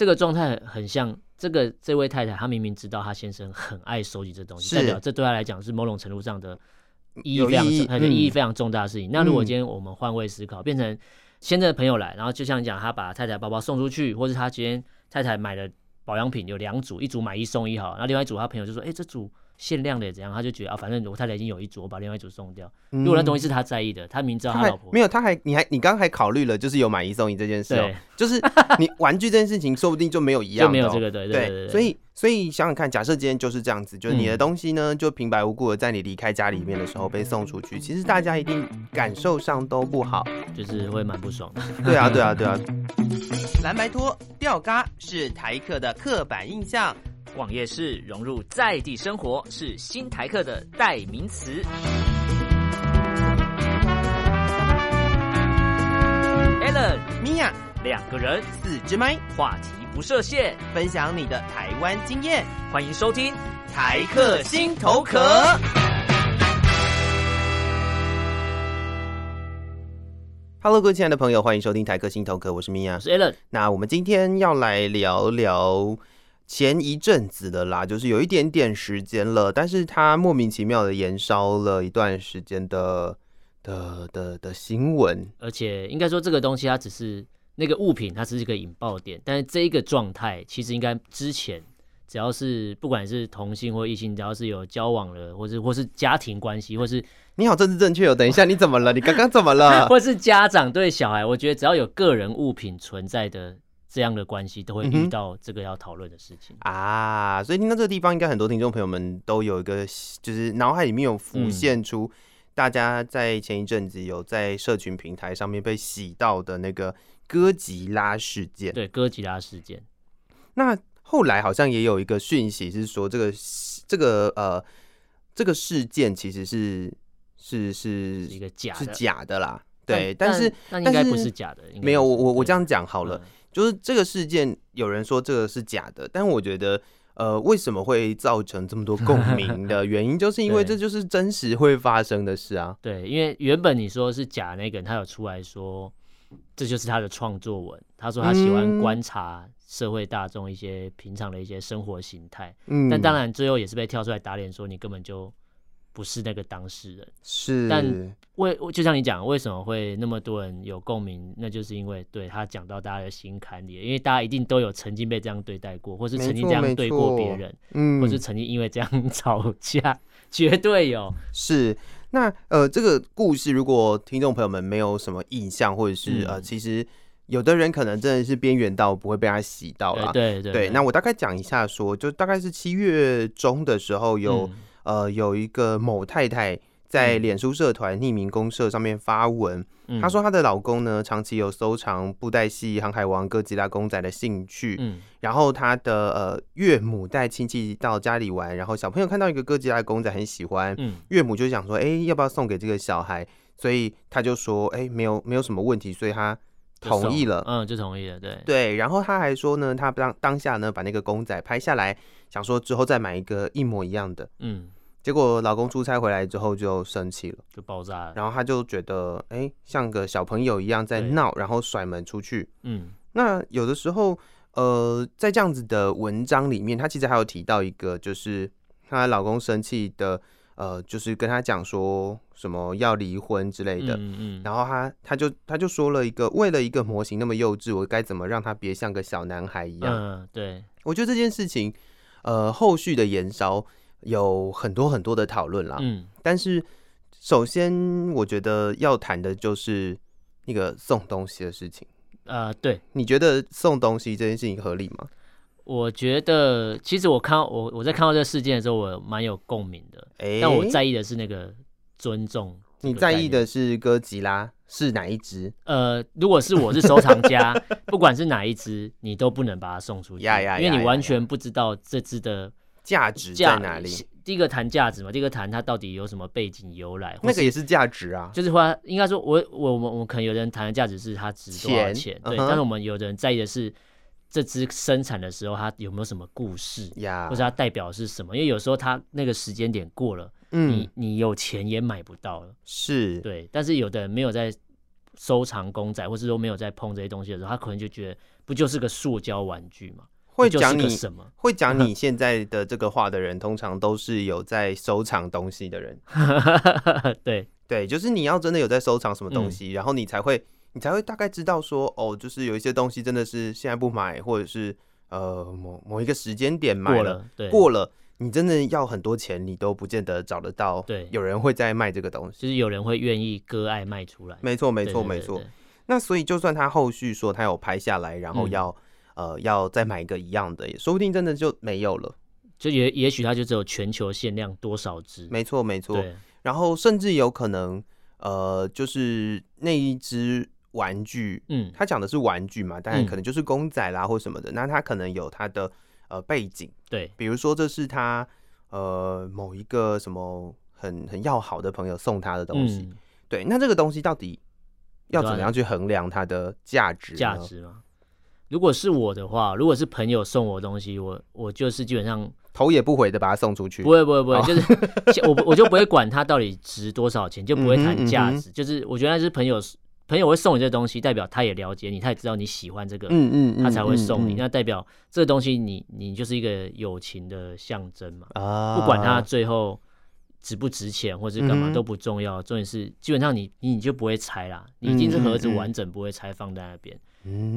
这个状态很像这个这位太太，她明明知道她先生很爱收集这东西，代表这对她来讲是某种程度上的意义非常重，她的意义非常重大的事情。嗯、那如果今天我们换位思考，变成先生的朋友来，然后就像你讲，他把太太包包送出去，或是他今天太太买了保养品有两组，一组买一送一好，那另外一组他朋友就说，哎、欸，这组。限量的也怎样？他就觉得啊，反正我太太已经有一组，我把另外一组送掉。如果那东西是他在意的，他明知道他老婆没有，他还你还你刚刚还考虑了，就是有买一送一这件事就是你玩具这件事情，说不定就没有一样、喔，就没有这个对对对，对。所以所以想想看，假设今天就是这样子，就是你的东西呢，就平白无故的在你离开家里面的时候被送出去，其实大家一定感受上都不好，就是会蛮不爽的。对啊，对啊，对啊。蓝白拖吊嘎是台客的刻板印象。逛夜市融入在地生活是新台客的代名词。Allen、Mia 两个人，四支麦，话题不设限，分享你的台湾经验。欢迎收听台客心头壳。Hello，各位亲爱的朋友，欢迎收听台客心头壳，我是 Mia，我是 Allen。那我们今天要来聊聊。前一阵子的啦，就是有一点点时间了，但是他莫名其妙的延烧了一段时间的的的的新闻，而且应该说这个东西它只是那个物品，它只是一个引爆点，但是这一个状态其实应该之前只要是不管是同性或异性，只要是有交往了，或是或是家庭关系，或是你好政治正确哦，等一下你怎么了？你刚刚怎么了？或是家长对小孩，我觉得只要有个人物品存在的。这样的关系都会遇到这个要讨论的事情、嗯、啊，所以听到这个地方，应该很多听众朋友们都有一个，就是脑海里面有浮现出大家在前一阵子有在社群平台上面被洗到的那个哥吉拉事件。对，哥吉拉事件。那后来好像也有一个讯息是说，这个这个呃这个事件其实是是是一个假是假的啦。对，但，但是那应该不是假的，没有我我我这样讲好了。嗯就是这个事件，有人说这个是假的，但我觉得，呃，为什么会造成这么多共鸣的 原因，就是因为这就是真实会发生的事啊。对，因为原本你说是假那个人，他有出来说，这就是他的创作文。他说他喜欢观察社会大众一些平常的一些生活形态，嗯，但当然最后也是被跳出来打脸，说你根本就。不是那个当事人，是，但为就像你讲，为什么会那么多人有共鸣？那就是因为对他讲到大家的心坎里，因为大家一定都有曾经被这样对待过，或是曾经这样对过别人，嗯，或是曾经因为这样 吵架，绝对有。是，那呃，这个故事如果听众朋友们没有什么印象，或者是、嗯、呃，其实有的人可能真的是边缘到不会被他洗到了，对对。那我大概讲一下说，说就大概是七月中的时候有。嗯呃，有一个某太太在脸书社团匿名公社上面发文，她、嗯、说她的老公呢长期有收藏布袋戏、航海王、哥吉拉公仔的兴趣，嗯，然后她的呃岳母带亲戚到家里玩，然后小朋友看到一个哥吉拉公仔很喜欢，嗯，岳母就想说，哎、欸，要不要送给这个小孩？所以他就说，哎、欸，没有没有什么问题，所以他同意了，嗯，就同意了，对。对，然后他还说呢，他当当下呢把那个公仔拍下来。想说之后再买一个一模一样的，嗯，结果老公出差回来之后就生气了，就爆炸了，然后他就觉得，哎、欸，像个小朋友一样在闹，然后甩门出去，嗯，那有的时候，呃，在这样子的文章里面，他其实还有提到一个，就是她老公生气的，呃，就是跟他讲说什么要离婚之类的，嗯嗯，然后他他就他就说了一个，为了一个模型那么幼稚，我该怎么让他别像个小男孩一样？嗯，对，我觉得这件事情。呃，后续的延烧有很多很多的讨论啦。嗯，但是首先我觉得要谈的就是那个送东西的事情。呃，对，你觉得送东西这件事情合理吗？我觉得，其实我看到我我在看到这个事件的时候，我蛮有共鸣的。欸，但我在意的是那个尊重。你在意的是哥吉拉是哪一只？呃，如果是我是收藏家，不管是哪一只，你都不能把它送出去，因为你完全不知道这只的价值在哪里。第一个谈价值嘛，第一个谈它到底有什么背景由来，那个也是价值啊。就是说，应该说我我我我可能有人谈的价值是它值多少钱，钱对、嗯，但是我们有的人在意的是这只生产的时候它有没有什么故事呀，或者它代表的是什么？因为有时候它那个时间点过了。嗯，你你有钱也买不到了，是对。但是有的人没有在收藏公仔，或是说没有在碰这些东西的时候，他可能就觉得不就是个塑胶玩具嘛？会讲你什么？会讲你 现在的这个话的人，通常都是有在收藏东西的人。对对，就是你要真的有在收藏什么东西，嗯、然后你才会，你才会大概知道说，哦，就是有一些东西真的是现在不买，或者是呃某某一个时间点买了，过了，对，过了，你真的要很多钱，你都不见得找得到。对，有人会在卖这个东西，就是有人会愿意割爱卖出来。没错，没错，没错。那所以就算他后续说他有拍下来，然后要。嗯呃，要再买一个一样的，也说不定真的就没有了。就也也许它就只有全球限量多少只。没错，没错。然后甚至有可能，呃，就是那一只玩具，嗯，他讲的是玩具嘛，当然可能就是公仔啦或什么的。嗯、那他可能有他的呃背景，对，比如说这是他呃某一个什么很很要好的朋友送他的东西，嗯、对。那这个东西到底要怎么样去衡量它的价值？价值吗？如果是我的话，如果是朋友送我东西，我我就是基本上头也不回的把它送出去。不会不会不会，哦、就是 我我就不会管它到底值多少钱，就不会谈价值。嗯嗯、就是我觉得那是朋友朋友会送你这东西，代表他也了解你，他也知道你喜欢这个，嗯嗯，嗯他才会送你。嗯嗯嗯、那代表这个东西你你就是一个友情的象征嘛。啊，不管它最后值不值钱或者干嘛都不重要，重点是基本上你你你就不会拆啦，你一定是盒子完整不会拆放在那边。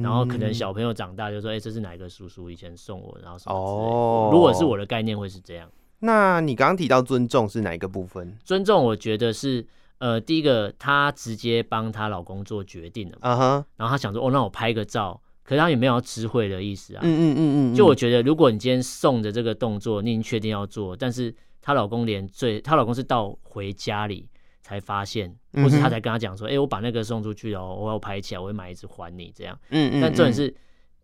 然后可能小朋友长大就说：“哎、欸，这是哪个叔叔以前送我？”然后什么之类的。哦，如果是我的概念会是这样。那你刚刚提到尊重是哪一个部分？尊重我觉得是呃，第一个她直接帮她老公做决定了嘛。Uh huh. 然后她想说：“哦，那我拍个照。”可是她也没有要知会的意思啊。嗯嗯嗯嗯。就我觉得，如果你今天送的这个动作，你已经确定要做，但是她老公连最，她老公是到回家里。才发现，或是他才跟她讲说：“哎、欸，我把那个送出去了，我要拍起来，我会买一支还你。”这样，嗯，嗯嗯。但重点是，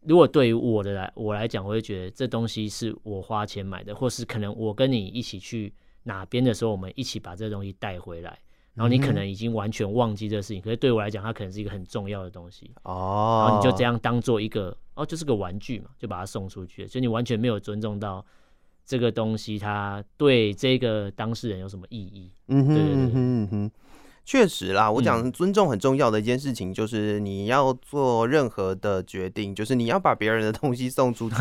如果对于我的来我来讲，我会觉得这东西是我花钱买的，或是可能我跟你一起去哪边的时候，我们一起把这个东西带回来，然后你可能已经完全忘记这个事情，可是对我来讲，它可能是一个很重要的东西。哦。然后你就这样当做一个，哦，就是个玩具嘛，就把它送出去，所以你完全没有尊重到。这个东西它对这个当事人有什么意义？嗯哼，对对对，嗯哼，确实啦。我讲尊重很重要的一件事情，就是你要做任何的决定，就是你要把别人的东西送出去，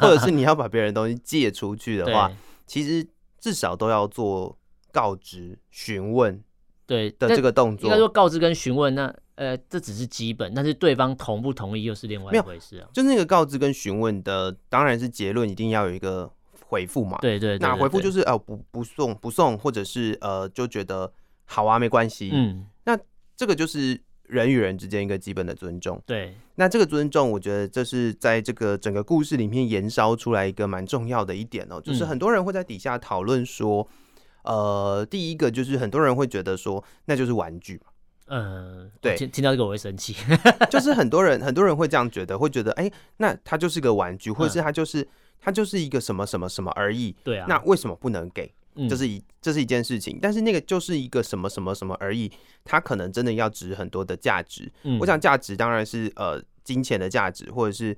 或者是你要把别人的东西借出去的话，其实至少都要做告知、询问，对的这个动作。应该说告知跟询问，那呃，这只是基本，但是对方同不同意又是另外一回事啊。就那个告知跟询问的，当然是结论一定要有一个。回复嘛，对对，对，对，那回复就是呃不不送不送，或者是呃就觉得好啊没关系，嗯，那这个就是人与人之间一个基本的尊重，对，那这个尊重，我觉得这是在这个整个故事里面延烧出来一个蛮重要的一点哦、喔，就是很多人会在底下讨论说，嗯、呃，第一个就是很多人会觉得说那就是玩具嘛，嗯，对，听听到这个我会生气，就是很多人很多人会这样觉得，会觉得哎、欸，那它就是个玩具，或者是它就是。嗯它就是一个什么什么什么而已，对啊，那为什么不能给？这是一这是一件事情，但是那个就是一个什么什么什么而已，它可能真的要值很多的价值。我想价值当然是呃金钱的价值，或者是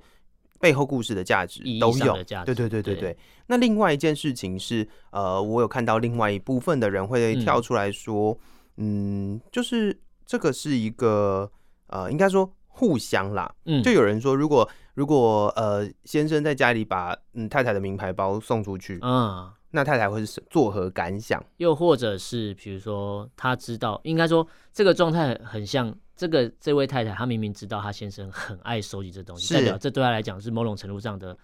背后故事的价值都有。对对对对对。那另外一件事情是呃，我有看到另外一部分的人会跳出来说，嗯，就是这个是一个呃，应该说互相啦，嗯，就有人说如果。如果呃先生在家里把嗯太太的名牌包送出去，嗯，那太太会是作何感想？又或者是比如说他知道，应该说这个状态很像这个这位太太，她明明知道她先生很爱收集这东西，代表这对她来讲是某种程度上的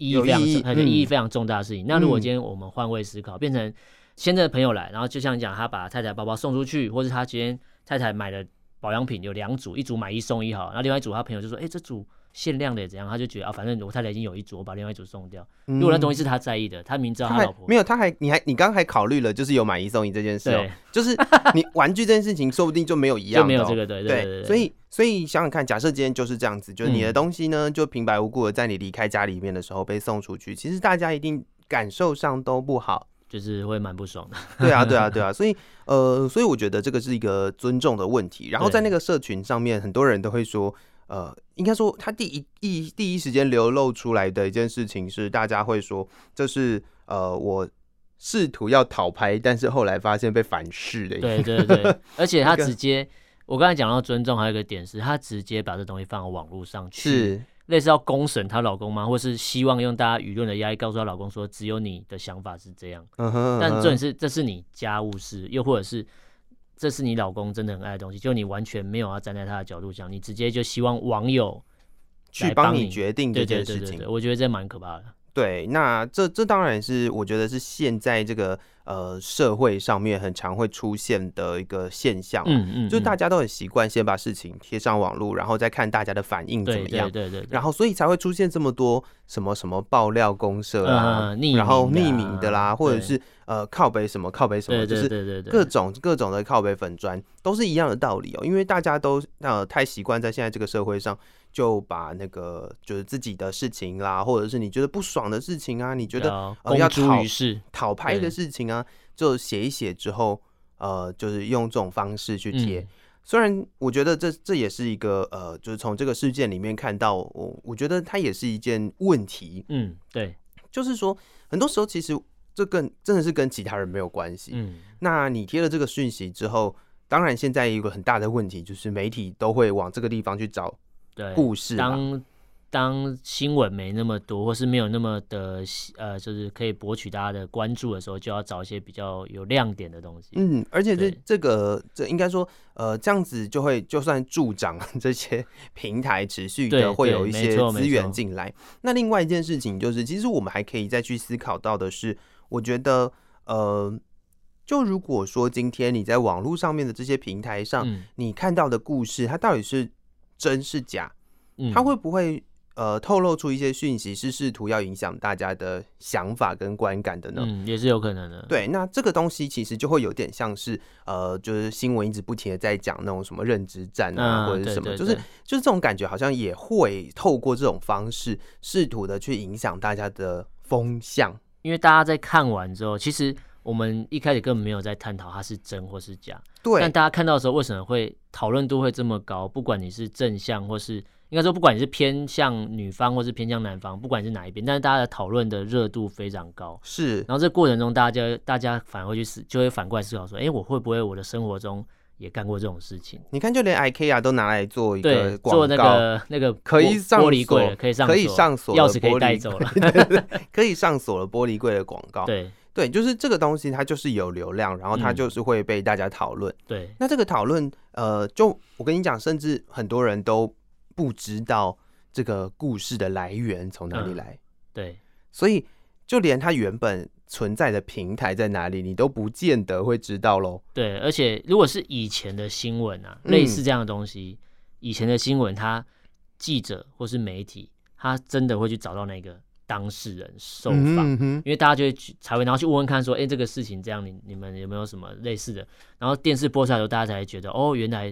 意义非常重，很意义非常重大的事情。嗯、那如果今天我们换位思考，变成先生的朋友来，然后就像你讲，他把太太包包送出去，或是他今天太太买的保养品有两组，一组买一送一好，然后另外一组他朋友就说，哎、欸，这组。限量的也怎样，他就觉得啊，反正我太太已经有一组，我把另外一组送掉。如果那东西是他在意的，他明知道他老婆没有，他还你还你刚刚还考虑了，就是有买一送一这件事哦，就是你 玩具这件事情，说不定就没有一样，就没有这个对对对。所以所以想想看，假设今天就是这样子，就是你的东西呢，就平白无故的在你离开家里面的时候被送出去，其实大家一定感受上都不好，就是会蛮不爽的。对啊对啊对啊，所以呃，所以我觉得这个是一个尊重的问题。然后在那个社群上面，很多人都会说。呃，应该说，他第一一第一时间流露出来的一件事情是，大家会说这是呃，我试图要讨拍，但是后来发现被反噬的。对对 对，而且他直接，我刚才讲到尊重，还有一个点是，他直接把这东西放到网络上去，是类似要公审她老公吗？或是希望用大家舆论的压力告诉她老公说，只有你的想法是这样。嗯哼，但重点是，这是你家务事，又或者是这是你老公真的很爱的东西，就你完全没有要站在他的角度想，你直接就希望网友去帮你决定这件事情。对对对对，我觉得这蛮可怕的。对，那这这当然是我觉得是现在这个呃社会上面很常会出现的一个现象，嗯嗯，嗯，就大家都很习惯先把事情贴上网络，然后再看大家的反应怎么样，对对，对对。对，然后所以才会出现这么多什么什么爆料公社啊，嗯、然后匿名的啦，或者是呃靠北什么靠北什么，就是各种各种的靠北粉砖都是一样的道理哦，因为大家都呃太习惯在现在这个社会上。就把那个就是自己的事情啦，或者是你觉得不爽的事情啊，你觉得、啊呃、要讨讨拍的事情啊，就写一写之后，呃，就是用这种方式去贴、嗯。虽然我觉得这这也是一个呃，就是从这个事件里面看到，我我觉得它也是一件问题。嗯，对，就是说很多时候其实这跟真的是跟其他人没有关系。嗯，那你贴了这个讯息之后，当然现在有一个很大的问题就是媒体都会往这个地方去找。对，故事当当新闻没那么多，或是没有那么的呃，就是可以博取大家的关注的时候，就要找一些比较有亮点的东西。嗯，而且这这个这应该说呃，这样子就会就算助长这些平台持续的会有一些资源进来。那另外一件事情就是，其实我们还可以再去思考到的是，我觉得呃，就如果说今天你在网络上面的这些平台上，嗯，你看到的故事，它到底是。真是假？他会不会呃透露出一些讯息，是试图要影响大家的想法跟观感的呢？嗯，也是有可能的。对，那这个东西其实就会有点像是呃，就是新闻一直不停的在讲那种什么认知战啊，或者是什么，就是就是这种感觉，好像也会透过这种方式试图的去影响大家的风向。因为大家在看完之后，其实我们一开始根本没有在探讨它是真或是假。对，但大家看到的时候，为什么会讨论度会这么高？不管你是正向，或是应该说，不管你是偏向女方，或是偏向男方，不管你是哪一边，但是大家的讨论的热度非常高。是，然后这过程中，大家大家反而会去思，就会反过来思考说：哎、欸，我会不会我的生活中也干过这种事情？你看，就连 IKEA 都拿来做一个广告，做那个那个可以上玻璃柜，可以上可以上锁，钥匙可以带走了，可以上锁了玻璃柜的广告。对。对，就是这个东西，它就是有流量，然后它就是会被大家讨论。嗯、对，那这个讨论，呃，就我跟你讲，甚至很多人都不知道这个故事的来源从哪里来。嗯、对，所以就连它原本存在的平台在哪里，你都不见得会知道喽。对，而且如果是以前的新闻啊，类似这样的东西，嗯、以前的新闻，他记者或是媒体，他真的会去找到那个。当事人受访、嗯，因为大家就会才会，然后去问问看，说，哎、欸，这个事情这样，你你们有没有什么类似的？然后电视播出来的时候，大家才会觉得，哦，原来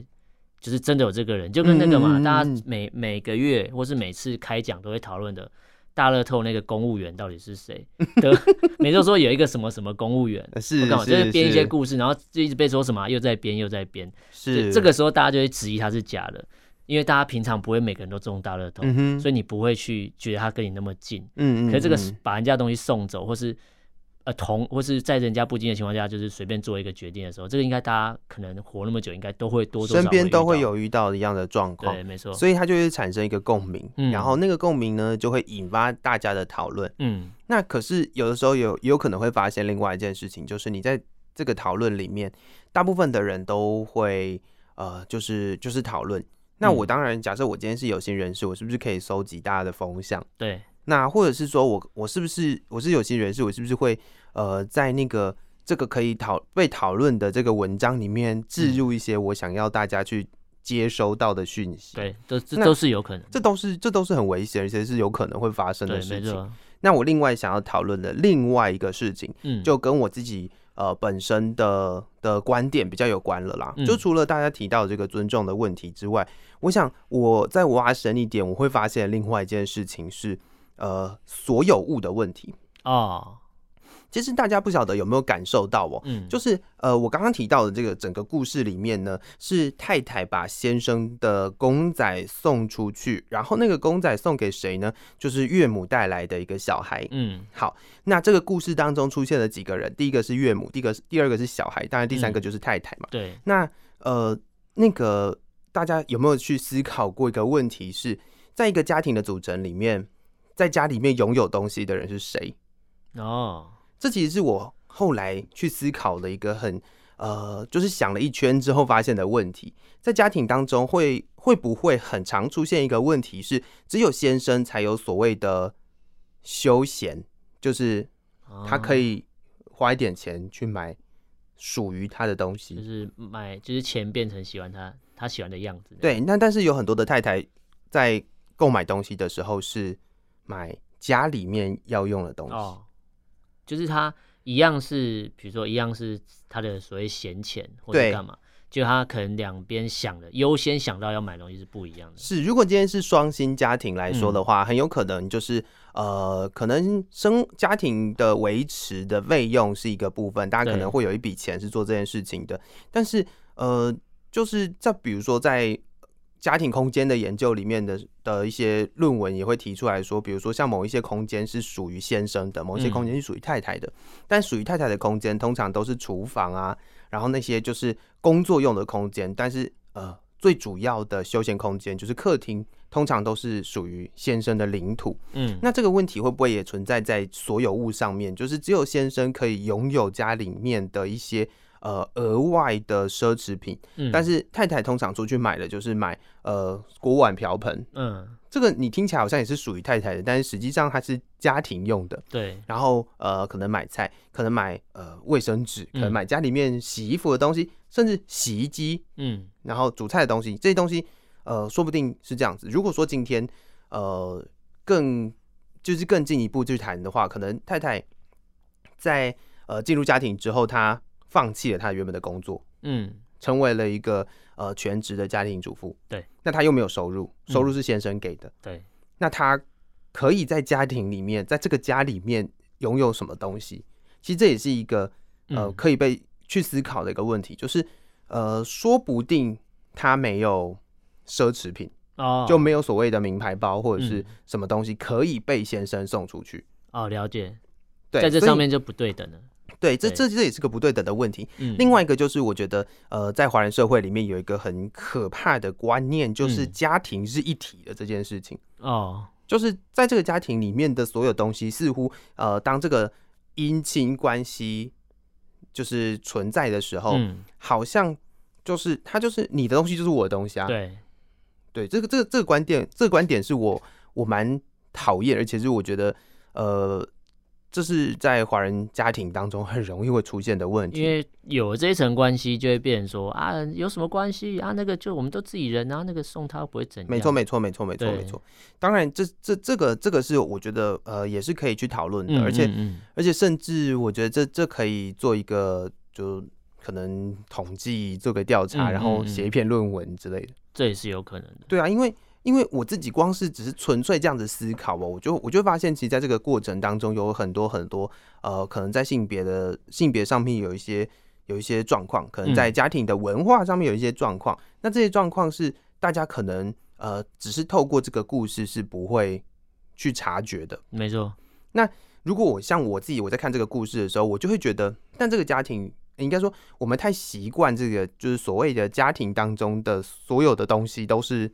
就是真的有这个人，就跟那个嘛，嗯、大家每每个月或是每次开讲都会讨论的大乐透那个公务员到底是谁？的每周说有一个什么什么公务员，是是就是编一些故事，然后就一直被说什么又在编又在编，是。这个时候大家就会质疑他是假的。因为大家平常不会每个人都中大乐透、嗯，所以你不会去觉得他跟你那么近。嗯嗯。可是这个把人家东西送走，或是呃同，或是在人家不经的情况下，就是随便做一个决定的时候，这个应该大家可能活那么久，应该都会多多少边都会有遇到一样的状况。对，没错。所以它就会产生一个共鸣、嗯，然后那个共鸣呢，就会引发大家的讨论。嗯。那可是有的时候有有可能会发现另外一件事情，就是你在这个讨论里面，大部分的人都会呃，就是就是讨论。那我当然，假设我今天是有心人士，我是不是可以收集大家的风向？对。那或者是说我我是不是我是有心人士，我是不是会呃在那个这个可以讨被讨论的这个文章里面置入一些我想要大家去接收到的讯息？对，这这都是有可能，这都是这都是很危险，而且是有可能会发生的事情。那我另外想要讨论的另外一个事情，嗯，就跟我自己。呃，本身的的观点比较有关了啦。就除了大家提到这个尊重的问题之外，嗯、我想我再挖深一点，我会发现另外一件事情是，呃，所有物的问题哦。其实大家不晓得有没有感受到哦，嗯，就是呃，我刚刚提到的这个整个故事里面呢，是太太把先生的公仔送出去，然后那个公仔送给谁呢？就是岳母带来的一个小孩。嗯，好，那这个故事当中出现了几个人？第一个是岳母，第一个是第二个是小孩，当然第三个就是太太嘛。对，那呃，那个大家有没有去思考过一个问题是？在一个家庭的组成里面，在家里面拥有东西的人是谁？哦，这其实是我后来去思考的一个很呃，就是想了一圈之后发现的问题。在家庭当中会，会会不会很常出现一个问题是，只有先生才有所谓的休闲，就是他可以花一点钱去买属于他的东西，就是买，就是钱变成喜欢他他喜欢的样子。对，那但是有很多的太太在购买东西的时候是买家里面要用的东西，哦，就是他一样是，比如说一样是他的所谓闲钱或者干嘛。就他可能两边想的优先想到要买东西是不一样的。是，如果今天是双薪家庭来说的话，嗯、很有可能就是呃，可能生家庭的维持的费用是一个部分，大家可能会有一笔钱是做这件事情的。但是呃，就是在比如说在家庭空间的研究里面的的一些论文也会提出来说，比如说像某一些空间是属于先生的，某一些空间是属于太太的，嗯、但属于太太的空间通常都是厨房啊。然后那些就是工作用的空间，但是呃，最主要的休闲空间就是客厅，通常都是属于先生的领土。嗯，那这个问题会不会也存在在所有物上面？就是只有先生可以拥有家里面的一些。呃，额外的奢侈品，嗯，但是太太通常出去买的就是买呃锅碗瓢盆，嗯，这个你听起来好像也是属于太太的，但是实际上它是家庭用的，对。然后呃，可能买菜，可能买呃卫生纸，可能买家里面洗衣服的东西，嗯、甚至洗衣机，嗯，然后煮菜的东西，这些东西呃，说不定是这样子。如果说今天呃更就是更进一步去谈的话，可能太太在呃进入家庭之后，她。放弃了他原本的工作，嗯，成为了一个呃全职的家庭主妇。对，那他又没有收入，收入是先生给的。嗯、对，那他可以在家庭里面，在这个家里面拥有什么东西？其实这也是一个呃可以被去思考的一个问题，就是呃，说不定他没有奢侈品哦，就没有所谓的名牌包或者是什么东西可以被先生送出去。哦，了解。对，在这上面就不对等了。对，这这这也是个不对等的问题。嗯，另外一个就是，我觉得，呃，在华人社会里面有一个很可怕的观念，就是家庭是一体的这件事情。哦，就是在这个家庭里面的所有东西，似乎呃，当这个姻亲关系就是存在的时候，嗯，好像就是他就是你的东西就是我的东西啊。对，对，这个这个这个观点，这个观点是我我蛮讨厌，而且是我觉得呃。这是在华人家庭当中很容易会出现的问题，因为有了这一层关系，就会变成说啊，有什么关系啊？那个就我们都自己人，然后那个送他不会怎样。没错，没错，没错，没错，没错。当然这，这这这个这个是我觉得呃也是可以去讨论的，而且而且甚至我觉得这这可以做一个就可能统计做个调查，然后写一篇论文之类的，这也是有可能的。对啊，因为。因为我自己光是只是纯粹这样子思考哦，我就我就发现，其实在这个过程当中有很多很多呃，可能在性别的性别上面有一些有一些状况，可能在家庭的文化上面有一些状况。嗯、那这些状况是大家可能呃，只是透过这个故事是不会去察觉的。没错。那如果我像我自己，我在看这个故事的时候，我就会觉得，但这个家庭应该说，我们太习惯这个，就是所谓的家庭当中的所有的东西都是。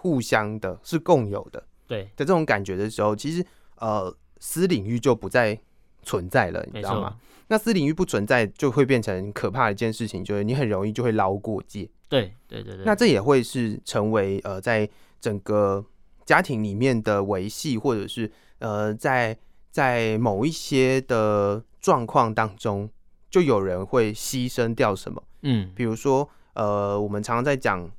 互相的是共有的，对的这种感觉的时候，其实呃私领域就不再存在了，你知道吗？那私领域不存在，就会变成可怕的一件事情，就是你很容易就会捞过界。对对对对，那这也会是成为呃在整个家庭里面的维系，或者是呃在在某一些的状况当中，就有人会牺牲掉什么？嗯，比如说呃我们常常在讲。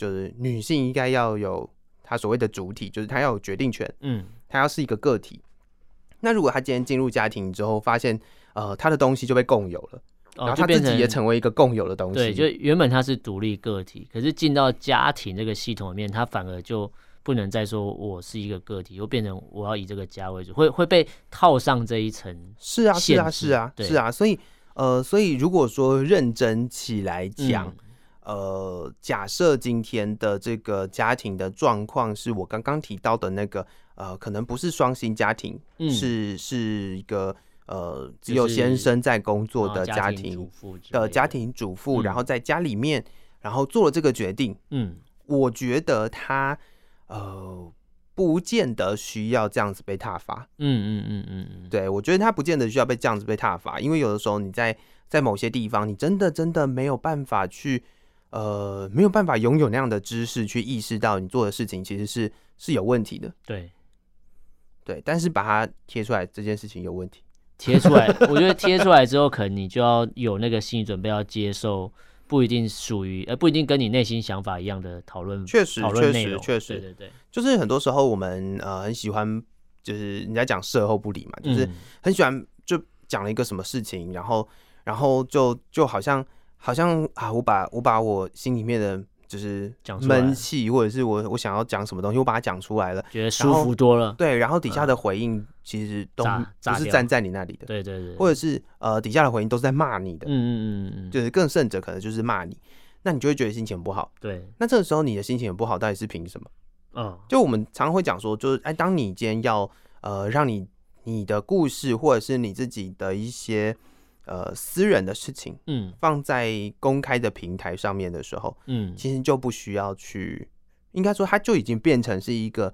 就是女性应该要有她所谓的主体，就是她要有决定权，嗯，她要是一个个体。那如果她今天进入家庭之后，发现呃她的东西就被共有了，然后她自己也成为一个共有的东西。对，就原本她是独立个体，可是进到家庭这个系统里面，她反而就不能再说我是一个个体，又变成我要以这个家为主，会会被套上这一层。是啊，是啊，是啊，是啊。所以呃，所以如果说认真起来讲。嗯呃，假设今天的这个家庭的状况是我刚刚提到的那个，呃，可能不是双薪家庭，嗯、是是一个呃只有先生在工作的家庭的家庭主妇，然后在家里面，然后做了这个决定。嗯，我觉得他呃，不见得需要这样子被踏伐。嗯嗯嗯嗯嗯，对，我觉得他不见得需要被这样子被踏伐，因为有的时候你在在某些地方，你真的真的没有办法去，呃，没有办法拥有那样的知识去意识到你做的事情其实是是有问题的。对，对，但是把它贴出来这件事情有问题。贴出来，我觉得贴出来之后，可能你就要有那个心理准备，要接受不一定属于，呃，不一定跟你内心想法一样的讨论。确实，讨论确实，确实，对对对，就是很多时候我们呃很喜欢，就是人家讲事后不理嘛，就是很喜欢就讲了一个什么事情，然后然后就就好像好像啊，我把我把我心里面的。就是闷气，或者是我我想要讲什么东西，我把它讲出来了，觉得舒服多了。对，然后底下的回应其实都不是站在你那里的，对对对，或者是呃底下的回应都是在骂你的，嗯嗯嗯嗯，就是更甚者可能就是骂你，那你就会觉得心情不好。对，那这个时候你的心情很不好，到底是凭什么？嗯，就我们常常会讲说，就是哎，当你今天要呃让你你的故事或者是你自己的一些。呃，私人的事情，嗯，放在公开的平台上面的时候，嗯，其实就不需要去，应该说，它就已经变成是一个，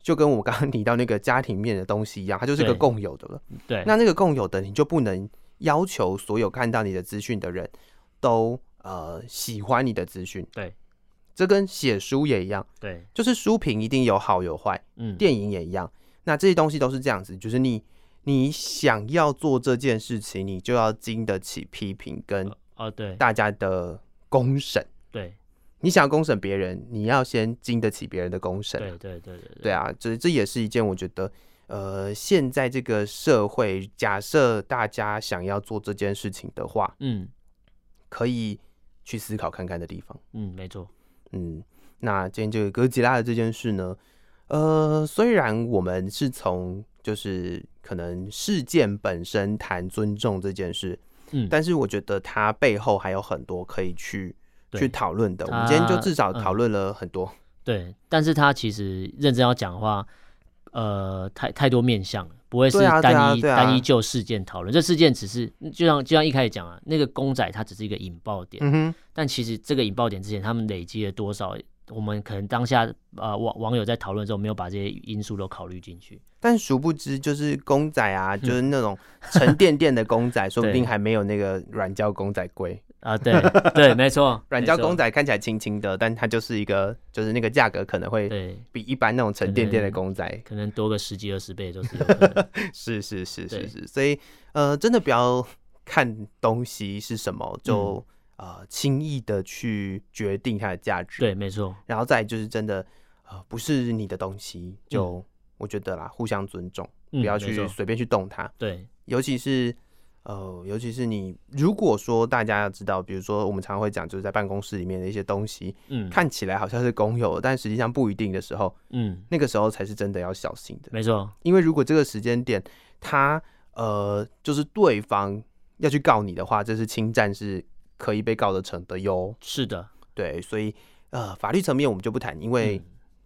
就跟我刚刚提到那个家庭面的东西一样，它就是个共有的了。对，那那个共有的，你就不能要求所有看到你的资讯的人都呃喜欢你的资讯。对，这跟写书也一样。对，就是书评一定有好有坏。嗯，电影也一样。那这些东西都是这样子，就是你。你想要做这件事情，你就要经得起批评跟啊，对大家的公审。对，你想要公审别人，你要先经得起别人的公审。对对对对，对啊，这这也是一件我觉得，呃，现在这个社会，假设大家想要做这件事情的话，嗯，可以去思考看看的地方。嗯，没错。嗯，那今天这个哥吉拉的这件事呢，呃，虽然我们是从就是。可能事件本身谈尊重这件事，嗯，但是我觉得它背后还有很多可以去去讨论的。我们今天就至少讨论了很多，对。但是他其实认真要讲的话，呃，太太多面向了，不会是单一单一就事件讨论。这事件只是就像就像一开始讲啊，那个公仔它只是一个引爆点，嗯哼。但其实这个引爆点之前，他们累积了多少？我们可能当下呃网网友在讨论的时候，没有把这些因素都考虑进去。但殊不知，就是公仔啊，就是那种沉甸甸的公仔，说不定还没有那个软胶公仔贵啊。对对，没错，软胶公仔看起来轻轻的，但它就是一个，就是那个价格可能会比一般那种沉甸甸的公仔可能多个十几二十倍都是。是是是是是，所以呃，真的不要看东西是什么就。呃，轻易的去决定它的价值，对，没错。然后再就是真的，呃，不是你的东西，就、嗯、我觉得啦，互相尊重，不要去随便去动它。对，尤其是呃，尤其是你如果说大家要知道，比如说我们常常会讲，就是在办公室里面的一些东西，嗯，看起来好像是公有，但实际上不一定的时候，嗯，那个时候才是真的要小心的。没错，因为如果这个时间点，他呃，就是对方要去告你的话，这是侵占是。可以被告得成的哟，是的，对，所以呃，法律层面我们就不谈，因为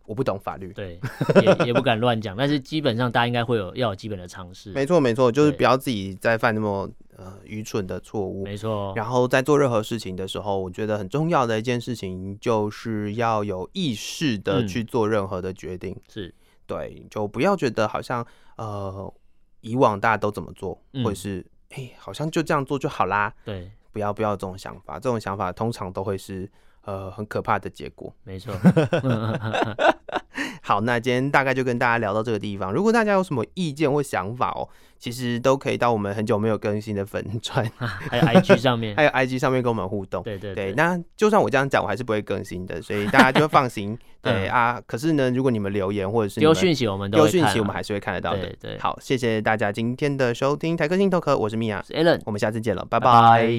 我不懂法律，嗯、对，也也不敢乱讲。但是基本上大家应该会有要有基本的常识，没错没错，就是不要自己再犯那么呃愚蠢的错误，没错。然后在做任何事情的时候，我觉得很重要的一件事情就是要有意识的去做任何的决定，是、嗯、对，就不要觉得好像呃以往大家都怎么做，嗯、或者是哎、欸、好像就这样做就好啦，对。不要不要这种想法，这种想法通常都会是呃很可怕的结果。没错。好，那今天大概就跟大家聊到这个地方。如果大家有什么意见或想法哦，其实都可以到我们很久没有更新的粉专，还有 IG 上面，还有 IG 上面跟我们互动。对对对，对。那就算我这样讲，我还是不会更新的，所以大家就放心。对啊，可是呢，如果你们留言或者是丢讯息，我们都丢讯息，我们还是会看得到的。对对。好，谢谢大家今天的收听，台客新头壳，我是米娅，是 Alan，我们下次见了，拜拜。